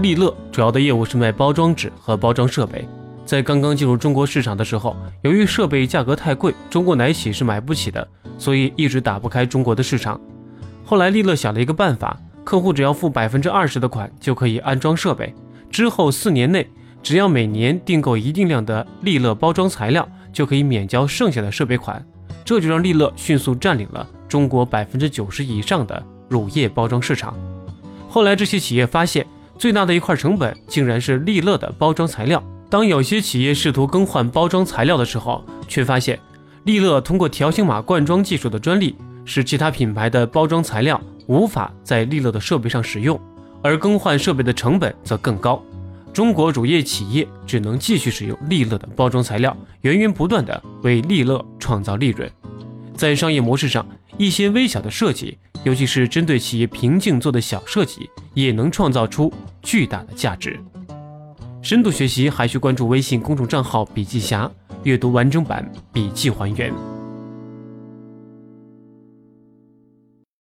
利乐主要的业务是卖包装纸和包装设备。在刚刚进入中国市场的时候，由于设备价格太贵，中国奶企是买不起的，所以一直打不开中国的市场。后来利乐想了一个办法，客户只要付百分之二十的款就可以安装设备，之后四年内只要每年订购一定量的利乐包装材料，就可以免交剩下的设备款。这就让利乐迅速占领了中国百分之九十以上的乳业包装市场。后来这些企业发现，最大的一块成本竟然是利乐的包装材料。当有些企业试图更换包装材料的时候，却发现利乐通过条形码灌装技术的专利，使其他品牌的包装材料无法在利乐的设备上使用，而更换设备的成本则更高。中国乳业企业只能继续使用利乐的包装材料，源源不断的为利乐创造利润。在商业模式上，一些微小的设计，尤其是针对企业瓶颈做的小设计，也能创造出巨大的价值。深度学习还需关注微信公众账号“笔记侠”，阅读完整版笔记还原。